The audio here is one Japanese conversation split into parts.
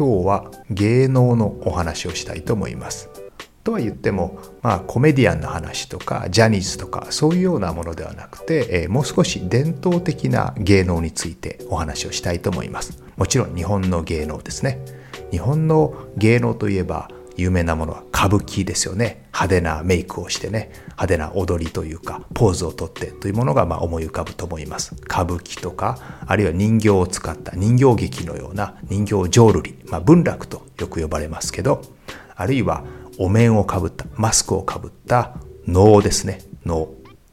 今日は芸能のお話をしたいと思います。とは言っても、まあ、コメディアンの話とかジャニーズとかそういうようなものではなくて、えー、もう少し伝統的な芸能についてお話をしたいと思います。もちろん日本の芸能ですね。日本の芸能といえば有名なものは歌舞伎ですよね。派手なメイクをしてね。派手な踊りというかポーズをとってというものがまあ思い浮かぶと思います。歌舞伎とかあるいは人形を使った人形劇のような人形浄瑠璃、まあ、文楽とよく呼ばれますけどあるいはお面をかぶったマスクをかぶった能ですね。能、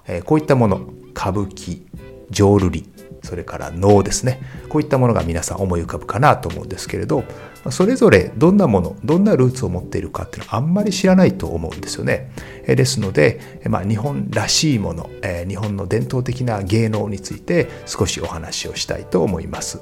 えー、こういったもの。歌舞伎浄瑠璃。それから能ですね。こういったものが皆さん思い浮かぶかなと思うんですけれどそれぞれどんなものどんなルーツを持っているかっていうのはあんまり知らないと思うんですよね。ですので、まあ、日本らしいもの日本の伝統的な芸能について少しお話をしたいと思います。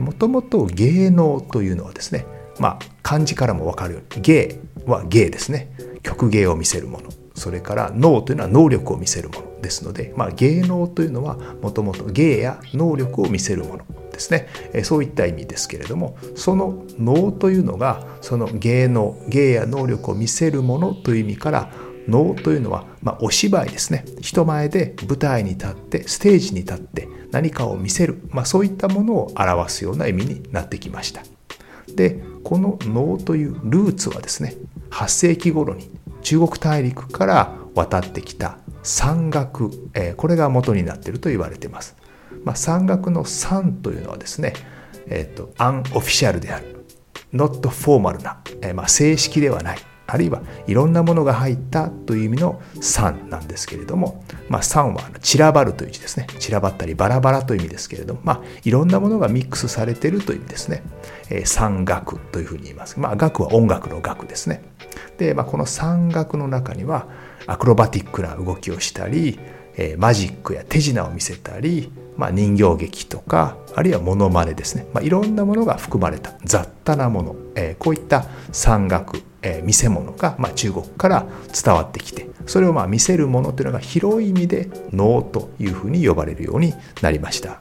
もともと芸能というのはですねまあ漢字からも分かるように芸は芸ですね。曲芸を見せるもの。それから脳というのは能力を見せるものですので、まあ、芸能というのはもともと芸や能力を見せるものですね。そういった意味ですけれどもその能というのがその芸能芸や能力を見せるものという意味から能というのは、まあ、お芝居ですね。人前で舞台に立ってステージに立って何かを見せる、まあ、そういったものを表すような意味になってきました。でこの能というルーツはですね8世紀頃に中国大陸から渡ってきた山岳、えー、これが元になっていると言われています。まあ、山岳の山というのはですね、え、ー、と、アンオフィシャルである、ノットフォーマルな、えー、まあ、正式ではない、あるいはいろんなものが入ったという意味の酸なんですけれども、まあ、山は散らばるという字ですね。散らばったりバラバラという意味ですけれども、まあ、いろんなものがミックスされているという意味ですね。えー、山岳というふうに言います。まあ、楽は音楽の楽ですね。で、まあ、この酸楽の中にはアクロバティックな動きをしたり、えー、マジックや手品を見せたり、まあ、人形劇とかあるいはモノマネですね、まあ、いろんなものが含まれた雑多なもの、えー、こういった山岳、えー、見せ物が、まあ、中国から伝わってきてそれをまあ見せるものというのが広い意味で能というふうに呼ばれるようになりました。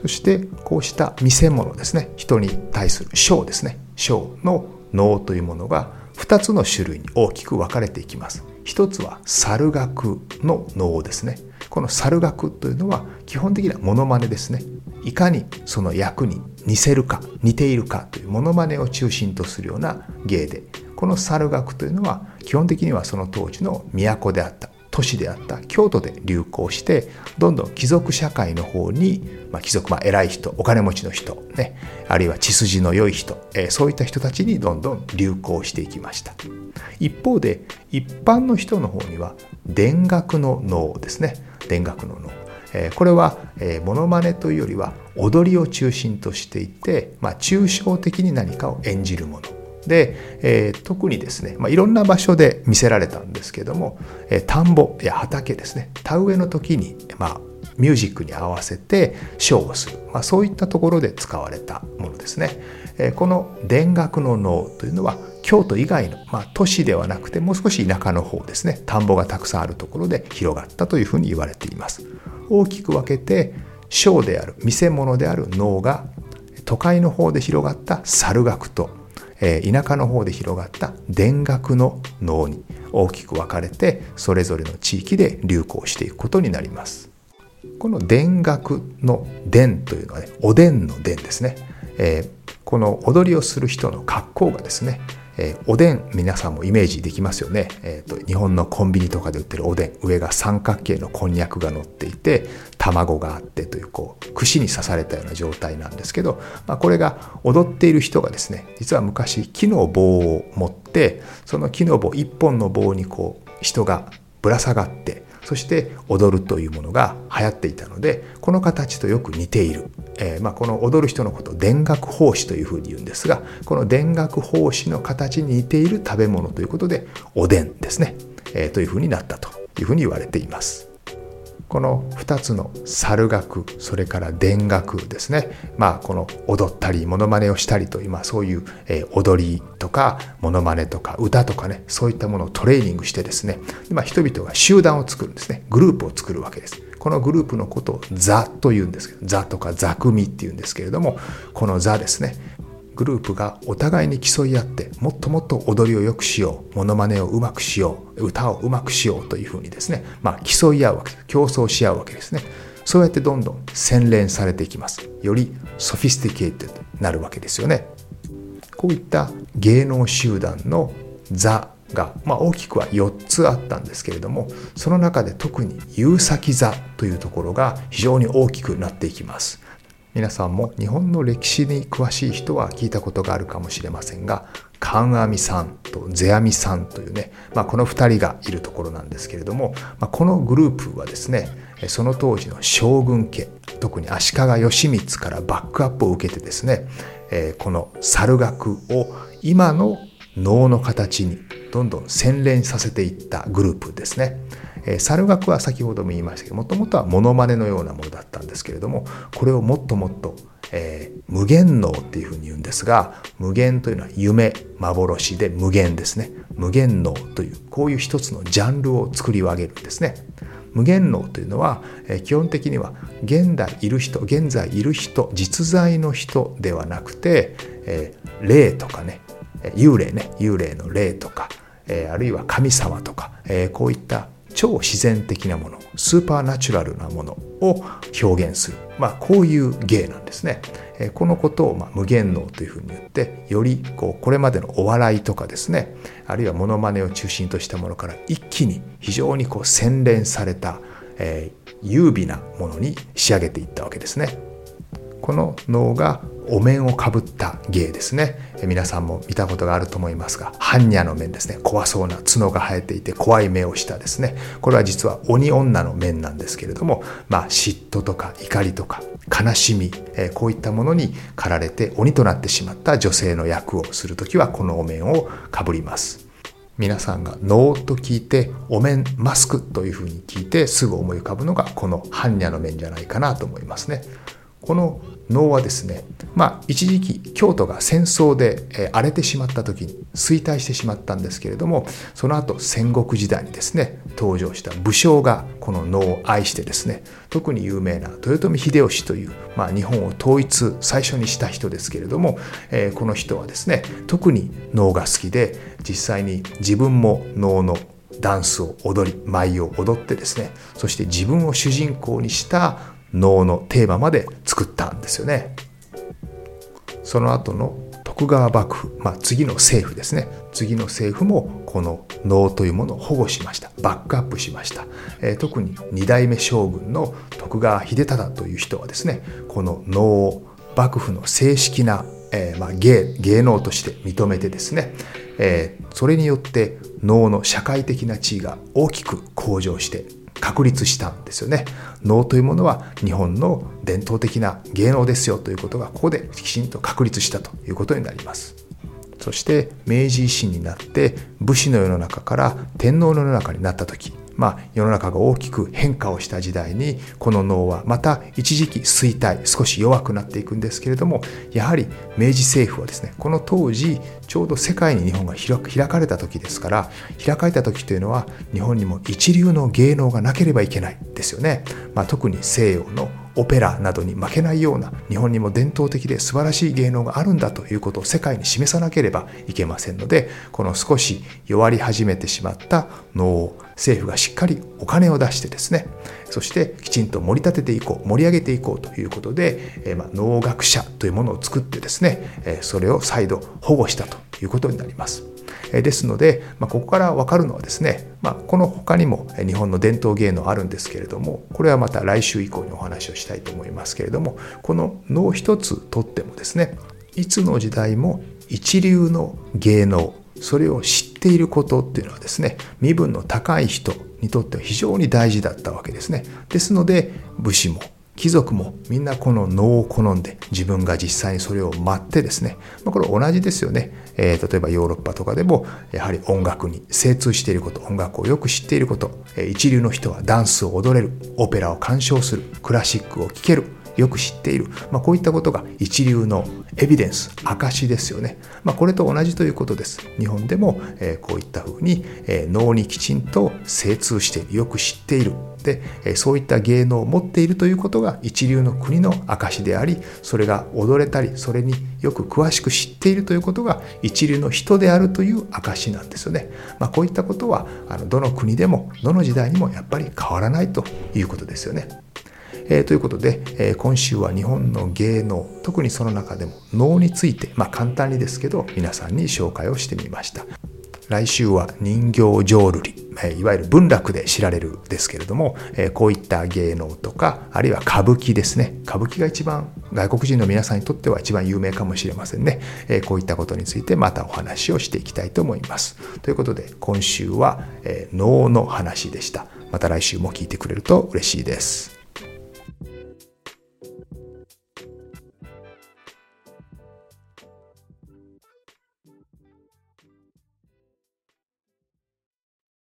そしてこうした見せ物ですね。人に対するショーですね。ショーの能というものが2つの種類に大きく分かれていきます。一つは猿楽の能ですね。この猿楽というのは基本的にはモノマネですね。いかにその役に似せるか似ているかというモノマネを中心とするような芸で。この猿楽というのは基本的にはその当時の都であった都市であった京都で流行してどんどん貴族社会の方に、まあ、貴族、ま、偉い人お金持ちの人、ね、あるいは血筋の良い人、えー、そういった人たちにどんどん流行していきました。一方で一般の人の方には田楽の脳ですね。田楽の脳これはえモノマネというよりは踊りを中心としていて、まあ、抽象的に何かを演じるもの。で、えー、特にですね、まあ、いろんな場所で見せられたんですけども、えー、田んぼや畑ですね田植えの時に、まあ、ミュージックに合わせてショーをする、まあ、そういったところで使われたものですね、えー、この田楽の能というのは京都以外の、まあ、都市ではなくてもう少し田舎の方ですね田んぼがたくさんあるところで広がったというふうに言われています。大きく分けてショーである見せ物である能が都会の方で広がった猿楽とえ田舎の方で広がった田楽の能に大きく分かれてそれぞれの地域で流行していくことになります。この田楽の田というのはねおでんの田ですね、え、この踊りをする人の格好がですね、えー、おでん皆さんもイメージできますよね、えーと、日本のコンビニとかで売ってるおでん上が三角形のこんにゃくが乗っていて卵があってというこう串に刺されたような状態なんですけど、まあ、これが踊っている人がですね実は昔木の棒を持ってその木の棒一本の棒にこう人がぶら下がってそして踊るというものが流行っていたのでこの形とよく似ている、えー、まあ、この踊る人のことを田楽奉仕というふうに言うんですがこの田楽奉仕の形に似ている食べ物ということでおでんですね、えー、というふうになったというふうに言われています。この2つの猿楽それから田楽ですね。まあこの踊ったりモノマネをしたりと今そういう、え踊りとかモノマネとか歌とかねそういったものをトレーニングしてですね、まあ、人々が集団を作るんですね。グループを作るわけです。このグループのことを座というんですけど座とか座組っていうんですけれどもこの座ですねグループがお互いに競い合ってもっともっと踊りを良くしようモノマネをうまくしよう歌をうまくしようというふうにですね、まあ、競い合うわけです競争し合うわけですね。そうやってどんどん洗練されていきます。より sophisticated になるわけですよね。こういった芸能集団の座が、まあ、大きくは4つあったんですけれどもその中で特に結崎座というところが非常に大きくなっていきます。皆さんも日本の歴史に詳しい人は聞いたことがあるかもしれませんが観阿弥さんと世阿弥さんというね、まあ、この2人がいるところなんですけれども、まあ、このグループはですねその当時の将軍家特に足利義満からバックアップを受けてですねこの猿楽を今の能の形にどんどん洗練させていったグループですね。え、猿楽は先ほども言いましたけどもともとはモノマネのようなものだったんですけれどもこれをもっともっと、えー、無限能っていうふうに言うんですが無限というのは夢幻で無限ですね無限能というこういう一つのジャンルを作り上げるんですね。無限能というのは、えー、基本的には現代いる人現在いる人実在の人ではなくて、えー、霊とかね幽霊ね幽霊の霊とか、えー、あるいは神様とか、えー、こういった超自然的なものスーパーナチュラルなものを表現する、まあ、こういう芸なんですね。このことをま無限能というふうに言ってよりこうこれまでのお笑いとかですねあるいはモノマネを中心としたものから一気に非常にこう洗練された、えー、優美なものに仕上げていったわけですね。この能がお面をかぶった芸ですね。皆さんも見たことがあると思いますが般若の面ですね。怖そうな角が生えていて怖い目をしたですね。これは実は鬼女の面なんですけれどもまあ嫉妬とか怒りとか悲しみ、えこういったものに駆られて鬼となってしまった女性の役をする時はこのお面をかぶります。皆さんが能と聞いてお面マスクというふうに聞いてすぐ思い浮かぶのがこの般若の面じゃないかなと思いますね。この能はですね、まあ、一時期京都が戦争で、荒れてしまった時に衰退してしまったんですけれどもその後戦国時代にですね登場した武将がこの能を愛してですね特に有名な豊臣秀吉という、まあ、日本を統一最初にした人ですけれども、えー、この人はですね特に能が好きで実際に自分も能のダンスを踊り舞を踊ってですねそして自分を主人公にした能のテーマまで作ったんですよね。その後の徳川幕府、まあ、次の政府ですね。次の政府もこの能というものを保護しました。バックアップしました、えー、特に二代目将軍の徳川秀忠という人はですねこの能を幕府の正式な、えー、まあ、芸芸能として認めてですね、えー、それによって能の社会的な地位が大きく向上して確立したんですよね。能というものは日本の伝統的な芸能ですよということがここできちんと確立したということになります。そして明治維新になって武士の世の中から天皇の世の中になった時まあ、世の中が大きく変化をした時代にこの能はまた一時期衰退少し弱くなっていくんですけれどもやはり明治政府はですねこの当時ちょうど世界に日本が開かれた時ですから開かれた時というのは日本にも一流の芸能がなければいけないですよね、まあ、特に西洋のオペラなどに負けないような日本にも伝統的で素晴らしい芸能があるんだということを世界に示さなければいけませんのでこの少し弱り始めてしまった能を政府がしっかりお金を出してですねそしてきちんと盛り立てていこう盛り上げていこうということで、えま、能楽者というものを作ってですね、えそれを再度保護したということになります。ですので、まあ、ここから分かるのはですね、まあ、この他にも日本の伝統芸能あるんですけれどもこれはまた来週以降にお話をしたいと思いますけれどもこの能一つとってもですねいつの時代も一流の芸能それを知っていることっていうのはですね身分の高い人にとっては非常に大事だったわけですね。ですので武士も貴族もみんなこの能を好んで自分が実際にそれを待ってですね、まあ、これ同じですよね、えー、例えばヨーロッパとかでもやはり音楽に精通していること音楽をよく知っていること、一流の人はダンスを踊れるオペラを鑑賞するクラシックを聴けるよく知っている、まあ、こういったことが一流のエビデンス証ですよね、まあ、これと同じということです。日本でも、えー、こういったふうに、えー、脳にきちんと精通しているよく知っている。で、えー、そういった芸能を持っているということが一流の国の証でありそれが踊れたりそれによく詳しく知っているということが一流の人であるという証なんですよね、まあ、こういったことはあのどの国でもどの時代にもやっぱり変わらないということですよね。えー、ということで、えー、今週は日本の芸能特にその中でも能について、まあ、簡単にですけど皆さんに紹介をしてみました。来週は人形浄瑠璃いわゆる文楽で知られるですけれどもこういった芸能とかあるいは歌舞伎ですね。歌舞伎が一番外国人の皆さんにとっては一番有名かもしれませんね。こういったことについてまたお話をしていきたいと思います。ということで今週は能の話でした。また来週も聞いてくれると嬉しいです。